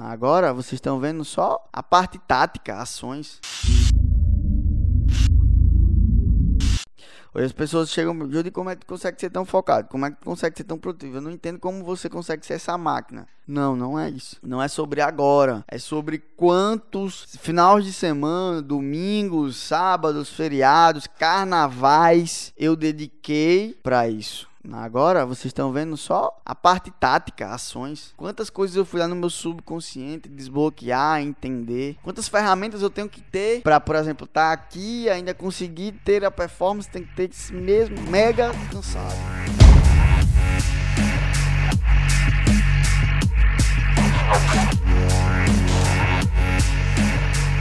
Agora vocês estão vendo só a parte tática, ações. Hoje as pessoas chegam, Judy, como é que tu consegue ser tão focado? Como é que tu consegue ser tão produtivo? Eu não entendo como você consegue ser essa máquina. Não, não é isso. Não é sobre agora. É sobre quantos finais de semana, domingos, sábados, feriados, carnavais eu dediquei para isso. Agora vocês estão vendo só a parte tática, ações. Quantas coisas eu fui lá no meu subconsciente desbloquear, entender. Quantas ferramentas eu tenho que ter para, por exemplo, estar tá aqui e ainda conseguir ter a performance, tem que ter esse mesmo mega cansado.